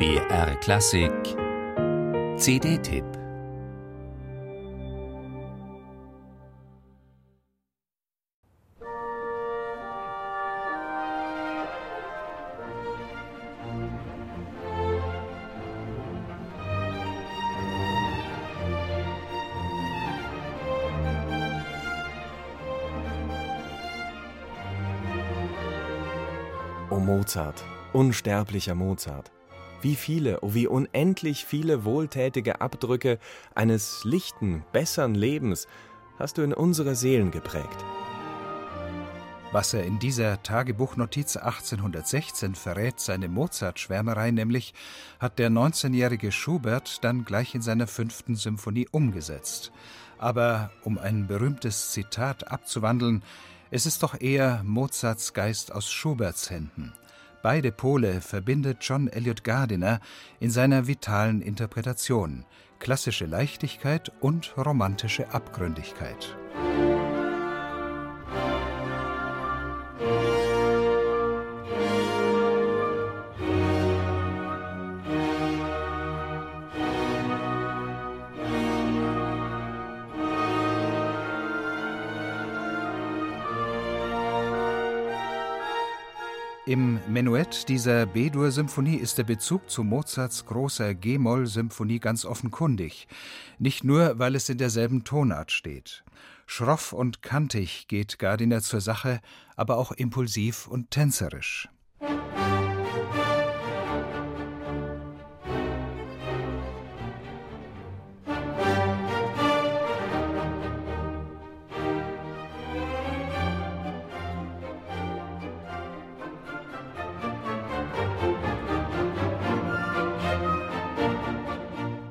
BR Klassik CD-Tipp O Mozart, unsterblicher Mozart. Wie viele, oh wie unendlich viele wohltätige Abdrücke eines lichten, bessern Lebens hast du in unsere Seelen geprägt. Was er in dieser Tagebuchnotiz 1816 verrät, seine Mozart-Schwärmerei nämlich, hat der 19-jährige Schubert dann gleich in seiner fünften Symphonie umgesetzt. Aber um ein berühmtes Zitat abzuwandeln, es ist doch eher Mozarts Geist aus Schuberts Händen. Beide Pole verbindet John Elliott Gardiner in seiner vitalen Interpretation, klassische Leichtigkeit und romantische Abgründigkeit. Im Menuett dieser B-Dur-Symphonie ist der Bezug zu Mozarts großer G-Moll-Symphonie ganz offenkundig. Nicht nur, weil es in derselben Tonart steht. Schroff und kantig geht Gardiner zur Sache, aber auch impulsiv und tänzerisch.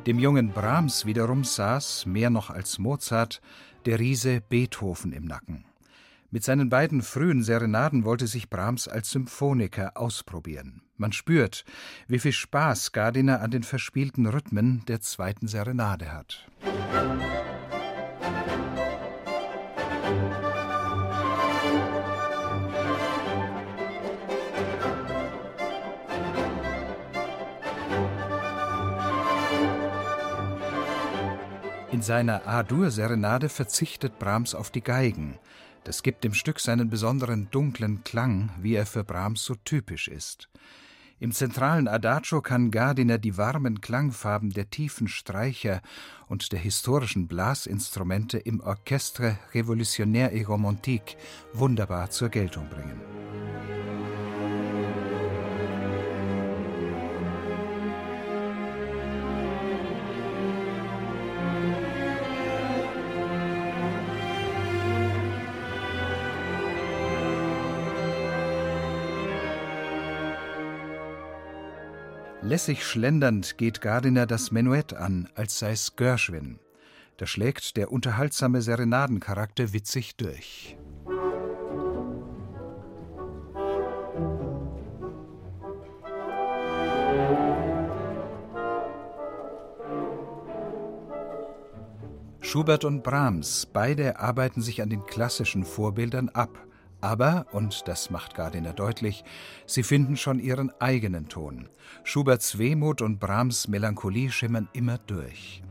Dem jungen Brahms wiederum saß, mehr noch als Mozart, der Riese Beethoven im Nacken. Mit seinen beiden frühen Serenaden wollte sich Brahms als Symphoniker ausprobieren. Man spürt, wie viel Spaß Gardiner an den verspielten Rhythmen der zweiten Serenade hat. In seiner A-Dur-Serenade verzichtet Brahms auf die Geigen. Das gibt dem Stück seinen besonderen dunklen Klang, wie er für Brahms so typisch ist. Im zentralen Adagio kann Gardiner die warmen Klangfarben der tiefen Streicher und der historischen Blasinstrumente im Orchestre Révolutionnaire et Romantique wunderbar zur Geltung bringen. Lässig schlendernd geht Gardiner das Menuett an, als sei's Gershwin. Da schlägt der unterhaltsame Serenadencharakter witzig durch. Schubert und Brahms, beide arbeiten sich an den klassischen Vorbildern ab. Aber, und das macht Gardiner deutlich, sie finden schon ihren eigenen Ton. Schuberts Wehmut und Brahms Melancholie schimmern immer durch.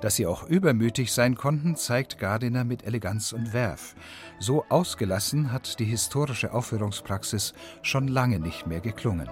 Dass sie auch übermütig sein konnten, zeigt Gardiner mit Eleganz und Werf. So ausgelassen hat die historische Aufführungspraxis schon lange nicht mehr geklungen.